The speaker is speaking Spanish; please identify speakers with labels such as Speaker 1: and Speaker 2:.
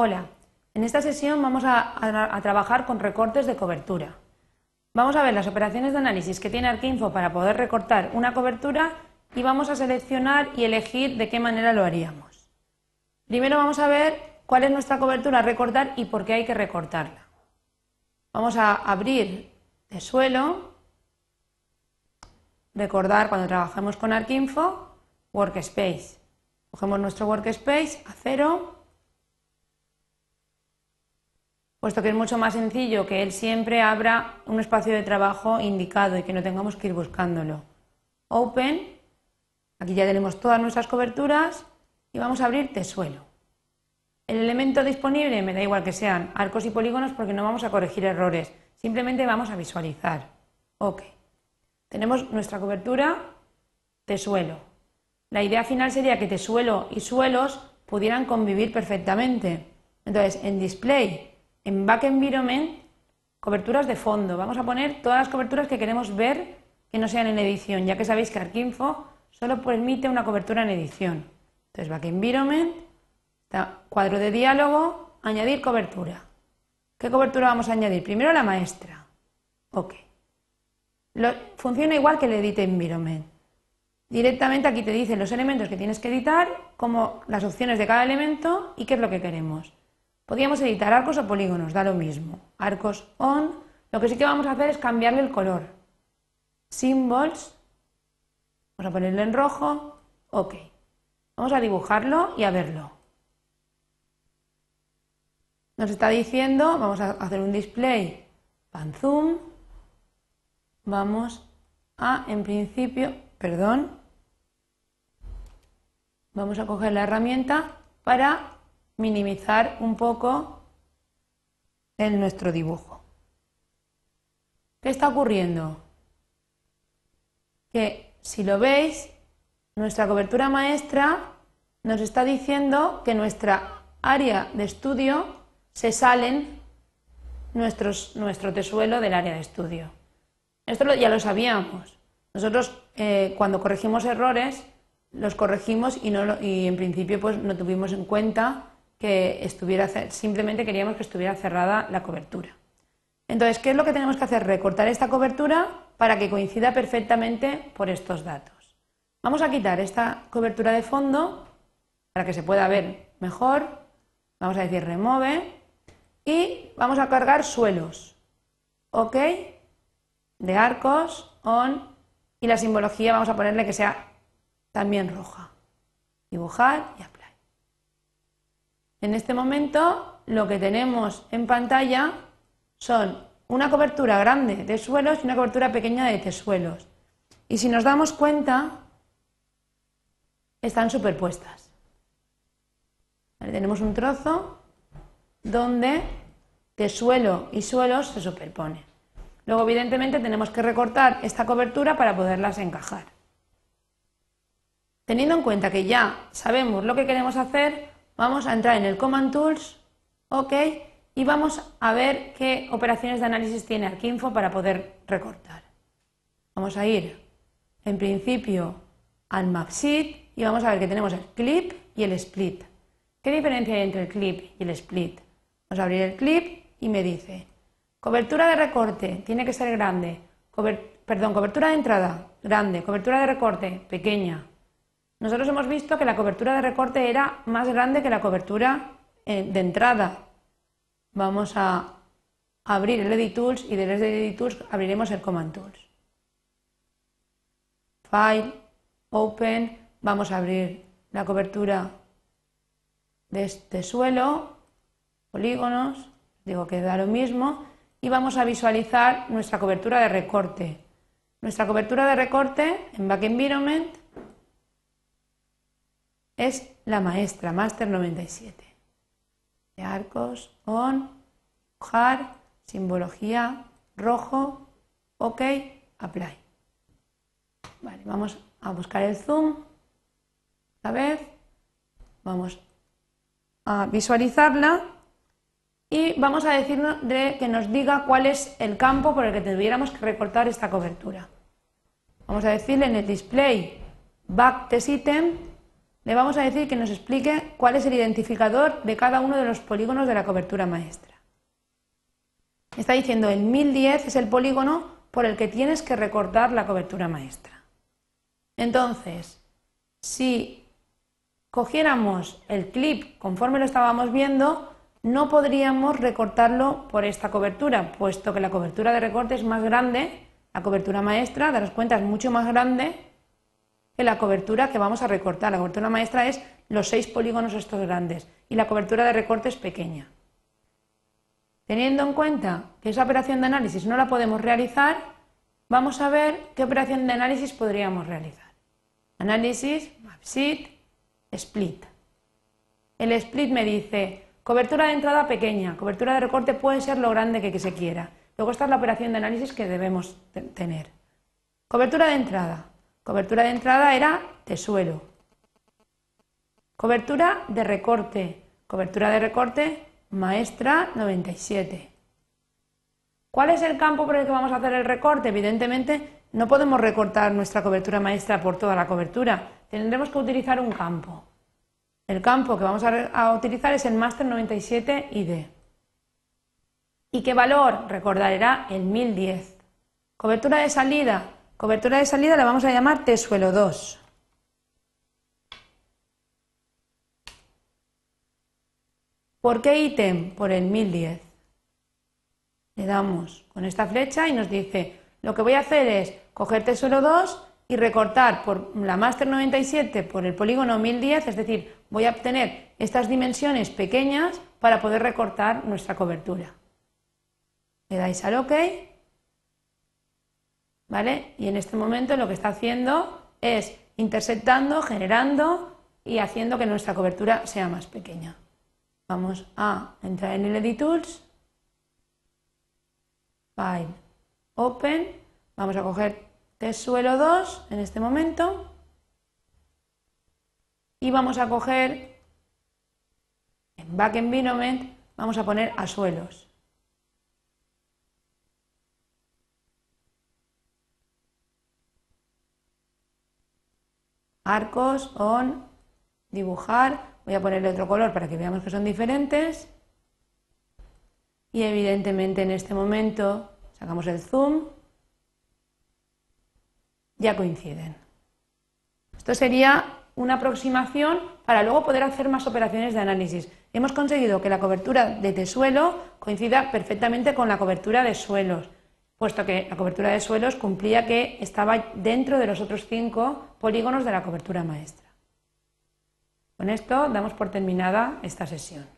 Speaker 1: Hola, en esta sesión vamos a, trabajar con recortes de cobertura. Vamos a ver las operaciones de análisis que tiene Arquinfo para poder recortar una cobertura y vamos a seleccionar y elegir de qué manera lo haríamos. Primero vamos a ver cuál es nuestra cobertura a recortar y por qué hay que recortarla. Vamos a abrir de suelo, recordar cuando trabajamos con Arquinfo, Workspace. Cogemos nuestro Workspace a cero, puesto que es mucho más sencillo que él siempre abra un espacio de trabajo indicado y que no tengamos que ir buscándolo. Open, aquí ya tenemos todas nuestras coberturas y vamos a abrir suelo. El elemento disponible me da igual que sean arcos y polígonos porque no vamos a corregir errores, simplemente vamos a visualizar. Ok. Tenemos nuestra cobertura de suelo. La idea final sería que tesuelo y suelos pudieran convivir perfectamente. Entonces, en display, en back environment, coberturas de fondo. Vamos a poner todas las coberturas que queremos ver que no sean en edición, ya que sabéis que Arquinfo solo permite una cobertura en edición. Entonces, back environment, cuadro de diálogo, añadir cobertura. ¿Qué cobertura vamos a añadir? Primero la maestra. Ok. funciona igual que el Edit Environment. Directamente aquí te dicen los elementos que tienes que editar, como las opciones de cada elemento y qué es lo que queremos. Podríamos editar arcos o polígonos, da lo mismo. Arcos on. Lo que sí que vamos a hacer es cambiarle el color. Symbols. Vamos a ponerlo en rojo. Ok. Vamos a dibujarlo y a verlo nos está diciendo, vamos a hacer un display pan zoom, vamos a, en principio, perdón, vamos a coger la herramienta para minimizar un poco en nuestro dibujo. ¿Qué está ocurriendo? Que si lo veis, nuestra cobertura maestra nos está diciendo que nuestra área de estudio se salen nuestros, nuestro tesuelo del área de estudio. Esto ya lo sabíamos. Nosotros eh, cuando corregimos errores los corregimos y, no y en principio pues no tuvimos en cuenta que estuviera simplemente queríamos que estuviera cerrada la cobertura. Entonces, ¿qué es lo que tenemos que hacer? Recortar esta cobertura para que coincida perfectamente por estos datos. Vamos a quitar esta cobertura de fondo para que se pueda ver mejor. Vamos a decir remove y vamos a cargar suelos. ¿Ok? De arcos, on, y la simbología vamos a ponerle que sea también roja. Dibujar y apply. En este momento lo que tenemos en pantalla son una cobertura grande de suelos y una cobertura pequeña de tesuelos. Y si nos damos cuenta, están superpuestas. tenemos un trozo donde de suelo y suelos se superponen. Luego, evidentemente, tenemos que recortar esta cobertura para poderlas encajar. Teniendo en cuenta que ya sabemos lo que queremos hacer, vamos a entrar en el Command Tools, OK, y vamos a ver qué operaciones de análisis tiene Arquinfo para poder recortar. Vamos a ir, en principio, al Map Sheet y vamos a ver que tenemos el clip y el split. ¿Qué diferencia hay entre el clip y el split? Vamos a abrir el clip y me dice, cobertura de recorte, tiene que ser grande, perdón, cobertura de entrada, grande, cobertura de recorte, pequeña. Nosotros hemos visto que la cobertura de recorte era más grande que la cobertura eh, de entrada. Vamos a abrir el Edit Tools y desde Edit Tools abriremos el Command Tools. File, Open, vamos a abrir la cobertura de este suelo polígonos, digo que da lo mismo, y vamos a visualizar nuestra cobertura de recorte. Nuestra cobertura de recorte en Back Environment es la maestra, Master 97. De arcos, on, hard, simbología, rojo, ok, apply. Vale, vamos a buscar el zoom. Esta vez vamos a visualizarla y vamos a decir que nos diga cuál es el campo por el que tuviéramos que recortar esta cobertura. Vamos a decirle en el display back item, le vamos a decir que nos explique cuál es el identificador de cada uno de los polígonos de la cobertura maestra. Está diciendo el 1010 es el polígono por el que tienes que recortar la cobertura maestra. Entonces, si cogiéramos el clip conforme lo estábamos viendo, no podríamos recortarlo por esta cobertura, puesto que la cobertura de recorte es más grande, la cobertura maestra, daros cuenta, es mucho más grande que la cobertura que vamos a recortar. La cobertura maestra es los seis polígonos estos grandes y la cobertura de recorte es pequeña. Teniendo en cuenta que esa operación de análisis no la podemos realizar, vamos a ver qué operación de análisis podríamos realizar. Análisis, mapsheet, split. El split me dice Cobertura de entrada pequeña, cobertura de recorte puede ser lo grande que, se quiera. Luego esta es la operación de análisis que debemos tener. Cobertura de entrada. Cobertura de entrada era de suelo. Cobertura de recorte. Cobertura de recorte maestra 97. ¿Cuál es el campo por el que vamos a hacer el recorte? Evidentemente no podemos recortar nuestra cobertura maestra por toda la cobertura. Tendremos que utilizar un campo. El campo que vamos a, utilizar es el Master 97 ID. ¿Y qué valor? Recordará el 1010. Cobertura de salida. Cobertura de salida la vamos a llamar T-suelo 2. ¿Por qué ítem? Por el 1010. Le damos con esta flecha y nos dice, lo que voy a hacer es coger T-suelo 2 y recortar por la Master 97 por el polígono 1010, es decir, voy a obtener estas dimensiones pequeñas para poder recortar nuestra cobertura. Le dais al OK, Y en este momento lo que está haciendo es intersectando, generando y haciendo que nuestra cobertura sea más pequeña. Vamos a entrar en el Edit Tools, File, Open, vamos a coger test suelo 2 en este momento. Y vamos a coger en back environment vamos a poner a suelos arcos on dibujar voy a ponerle otro color para que veamos que son diferentes y evidentemente en este momento sacamos el zoom ya coinciden. Esto sería una aproximación para luego poder hacer más operaciones de análisis. Hemos conseguido que la cobertura de suelo coincida perfectamente con la cobertura de suelos, puesto que la cobertura de suelos cumplía que estaba dentro de los otros cinco polígonos de la cobertura maestra. Con esto damos por terminada esta sesión.